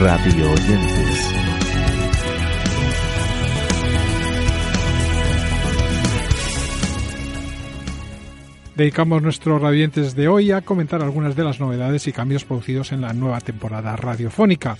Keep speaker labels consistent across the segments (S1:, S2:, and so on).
S1: Radio Oyentes.
S2: Dedicamos nuestros radiantes de hoy a comentar algunas de las novedades y cambios producidos en la nueva temporada radiofónica.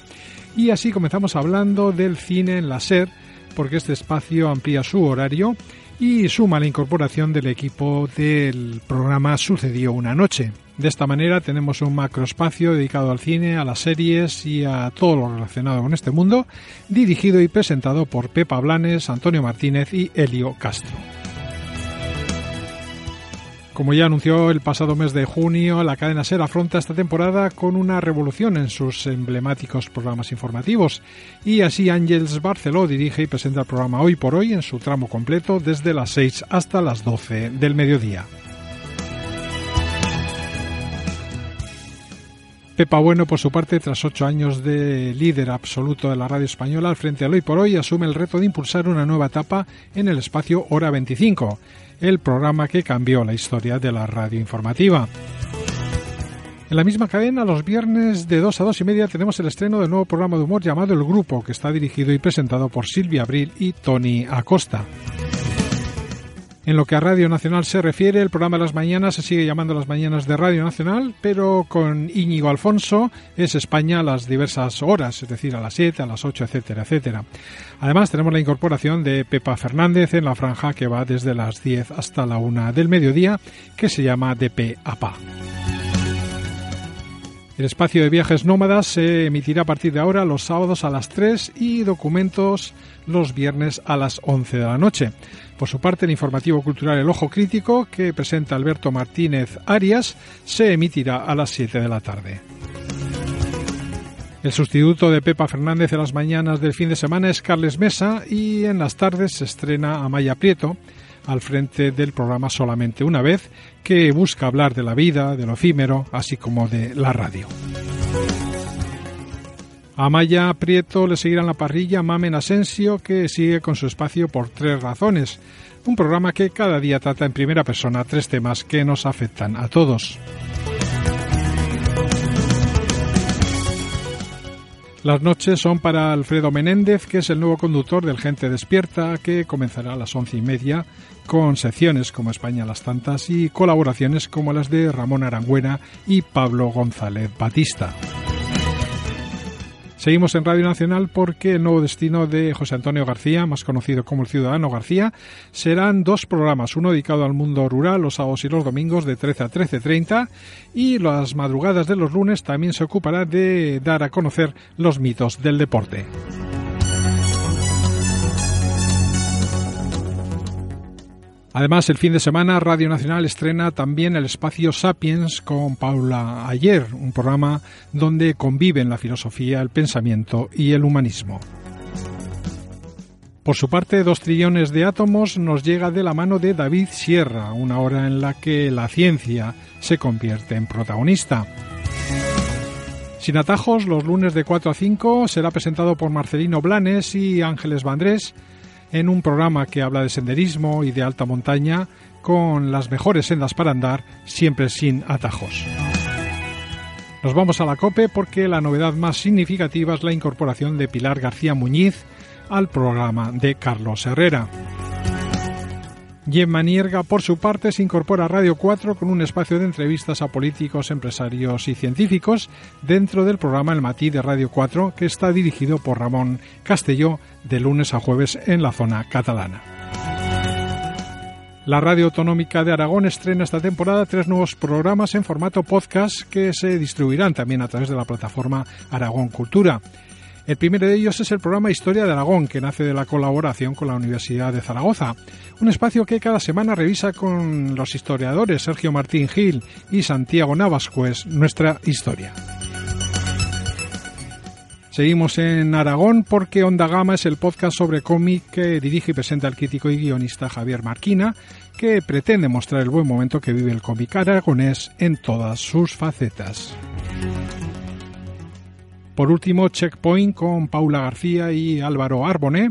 S2: Y así comenzamos hablando del cine en la SER, porque este espacio amplía su horario y suma la incorporación del equipo del programa Sucedió una noche. De esta manera tenemos un macroespacio dedicado al cine, a las series y a todo lo relacionado con este mundo, dirigido y presentado por Pepa Blanes, Antonio Martínez y Elio Castro. Como ya anunció el pasado mes de junio, la cadena SER afronta esta temporada con una revolución en sus emblemáticos programas informativos y así Ángels Barceló dirige y presenta el programa Hoy por Hoy en su tramo completo desde las 6 hasta las 12 del mediodía. Pepa Bueno, por su parte, tras ocho años de líder absoluto de la radio española al frente del Hoy por Hoy, asume el reto de impulsar una nueva etapa en el espacio Hora 25 el programa que cambió la historia de la radio informativa. En la misma cadena, los viernes de 2 a 2 y media tenemos el estreno del nuevo programa de humor llamado El Grupo, que está dirigido y presentado por Silvia Abril y Tony Acosta. En lo que a Radio Nacional se refiere, el programa de las mañanas se sigue llamando las mañanas de Radio Nacional, pero con Íñigo Alfonso es España a las diversas horas, es decir, a las 7, a las 8, etcétera, etcétera. Además, tenemos la incorporación de Pepa Fernández en la franja que va desde las 10 hasta la 1 del mediodía, que se llama DP APA. El espacio de viajes nómadas se emitirá a partir de ahora los sábados a las 3 y documentos los viernes a las 11 de la noche. Por su parte, el informativo cultural El Ojo Crítico, que presenta Alberto Martínez Arias, se emitirá a las 7 de la tarde. El sustituto de Pepa Fernández en las mañanas del fin de semana es Carles Mesa y en las tardes se estrena Amaya Prieto al frente del programa Solamente una vez, que busca hablar de la vida, de lo efímero, así como de la radio. A Maya Prieto le seguirá en la parrilla Mamen Asensio, que sigue con su espacio por tres razones. Un programa que cada día trata en primera persona tres temas que nos afectan a todos. Las noches son para Alfredo Menéndez, que es el nuevo conductor del Gente Despierta, que comenzará a las once y media, con secciones como España las Tantas y colaboraciones como las de Ramón Arangüena y Pablo González Batista. Seguimos en Radio Nacional porque el nuevo destino de José Antonio García, más conocido como el Ciudadano García, serán dos programas, uno dedicado al mundo rural los sábados y los domingos de 13 a 13.30 y las madrugadas de los lunes también se ocupará de dar a conocer los mitos del deporte. Además, el fin de semana Radio Nacional estrena también el espacio Sapiens con Paula Ayer, un programa donde conviven la filosofía, el pensamiento y el humanismo. Por su parte, Dos trillones de átomos nos llega de la mano de David Sierra, una hora en la que la ciencia se convierte en protagonista. Sin atajos, los lunes de 4 a 5 será presentado por Marcelino Blanes y Ángeles Vandrés en un programa que habla de senderismo y de alta montaña con las mejores sendas para andar, siempre sin atajos. Nos vamos a la COPE porque la novedad más significativa es la incorporación de Pilar García Muñiz al programa de Carlos Herrera. Gemma Nierga, por su parte, se incorpora a Radio 4 con un espacio de entrevistas a políticos, empresarios y científicos dentro del programa El Matí de Radio 4, que está dirigido por Ramón Castelló de lunes a jueves en la zona catalana. La Radio Autonómica de Aragón estrena esta temporada tres nuevos programas en formato podcast que se distribuirán también a través de la plataforma Aragón Cultura. El primero de ellos es el programa Historia de Aragón, que nace de la colaboración con la Universidad de Zaragoza, un espacio que cada semana revisa con los historiadores Sergio Martín Gil y Santiago Navascues nuestra historia. Seguimos en Aragón porque Onda Gama es el podcast sobre cómic que dirige y presenta el crítico y guionista Javier Marquina, que pretende mostrar el buen momento que vive el cómic aragonés en todas sus facetas. Por último, Checkpoint con Paula García y Álvaro Arboné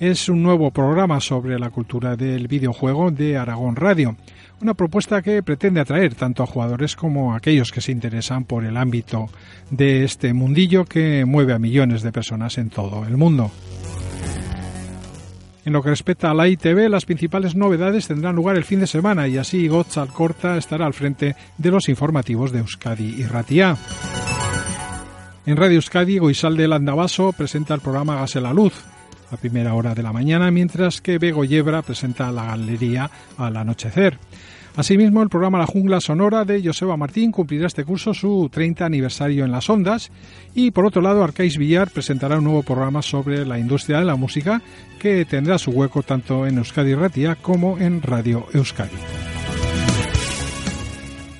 S2: es un nuevo programa sobre la cultura del videojuego de Aragón Radio. Una propuesta que pretende atraer tanto a jugadores como a aquellos que se interesan por el ámbito de este mundillo que mueve a millones de personas en todo el mundo. En lo que respecta a la ITV, las principales novedades tendrán lugar el fin de semana y así Gotzal Corta estará al frente de los informativos de Euskadi y Ratia. En Radio Euskadi, Goizalde Landavaso presenta el programa Gase la Luz a primera hora de la mañana, mientras que Bego Yebra presenta la galería al anochecer. Asimismo, el programa La Jungla Sonora de Joseba Martín cumplirá este curso su 30 aniversario en las ondas y por otro lado Arcais Villar presentará un nuevo programa sobre la industria de la música que tendrá su hueco tanto en Euskadi Ratia como en Radio Euskadi.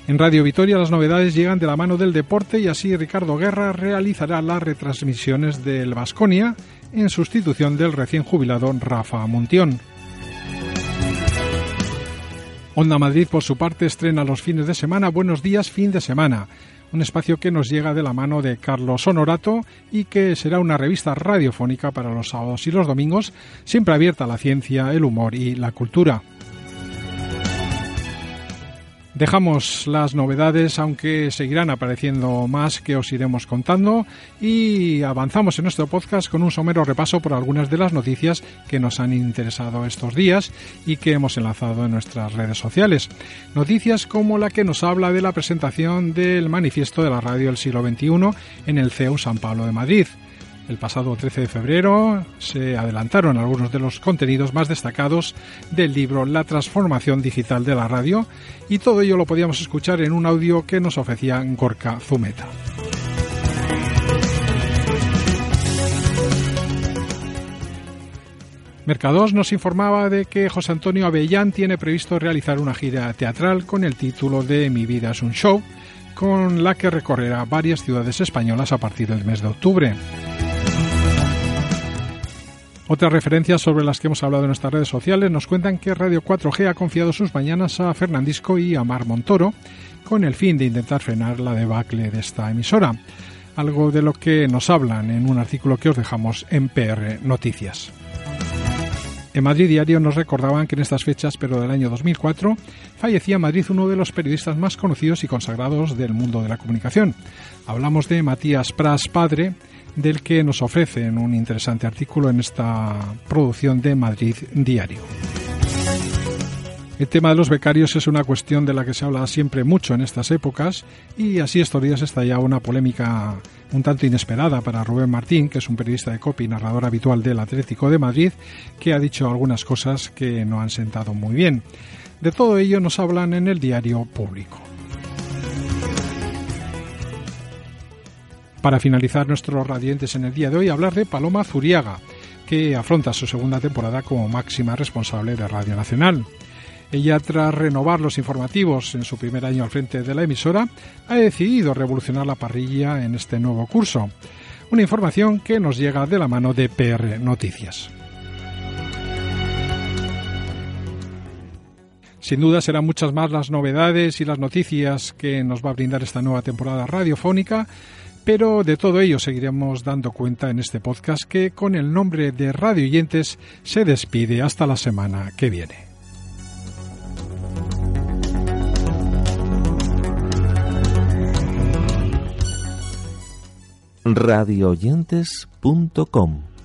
S2: En Radio Vitoria las novedades llegan de la mano del deporte y así Ricardo Guerra realizará las retransmisiones del Vasconia en sustitución del recién jubilado Rafa Muntión. Onda Madrid, por su parte, estrena los fines de semana Buenos días, fin de semana, un espacio que nos llega de la mano de Carlos Honorato y que será una revista radiofónica para los sábados y los domingos, siempre abierta a la ciencia, el humor y la cultura. Dejamos las novedades, aunque seguirán apareciendo más que os iremos contando, y avanzamos en nuestro podcast con un somero repaso por algunas de las noticias que nos han interesado estos días y que hemos enlazado en nuestras redes sociales. Noticias como la que nos habla de la presentación del manifiesto de la radio del siglo XXI en el CEU San Pablo de Madrid el pasado 13 de febrero se adelantaron algunos de los contenidos más destacados del libro La transformación digital de la radio y todo ello lo podíamos escuchar en un audio que nos ofrecía Gorka Zumeta. Mercados nos informaba de que José Antonio Avellán tiene previsto realizar una gira teatral con el título de Mi vida es un show, con la que recorrerá varias ciudades españolas a partir del mes de octubre. Otras referencias sobre las que hemos hablado en nuestras redes sociales nos cuentan que Radio 4G ha confiado sus mañanas a Fernandisco y a Mar Montoro con el fin de intentar frenar la debacle de esta emisora, algo de lo que nos hablan en un artículo que os dejamos en PR Noticias. En Madrid Diario nos recordaban que en estas fechas, pero del año 2004, fallecía en Madrid uno de los periodistas más conocidos y consagrados del mundo de la comunicación. Hablamos de Matías Pras Padre, del que nos ofrecen un interesante artículo en esta producción de Madrid Diario. El tema de los becarios es una cuestión de la que se habla siempre mucho en estas épocas y así estos días está ya una polémica un tanto inesperada para Rubén Martín, que es un periodista de copy y narrador habitual del Atlético de Madrid, que ha dicho algunas cosas que no han sentado muy bien. De todo ello nos hablan en el diario público. Para finalizar nuestros radiantes en el día de hoy, hablar de Paloma Zuriaga, que afronta su segunda temporada como máxima responsable de Radio Nacional. Ella, tras renovar los informativos en su primer año al frente de la emisora, ha decidido revolucionar la parrilla en este nuevo curso. Una información que nos llega de la mano de PR Noticias. Sin duda serán muchas más las novedades y las noticias que nos va a brindar esta nueva temporada radiofónica, pero de todo ello seguiremos dando cuenta en este podcast que con el nombre de Radio Oyentes se despide hasta la semana que viene.
S1: radioyentes.com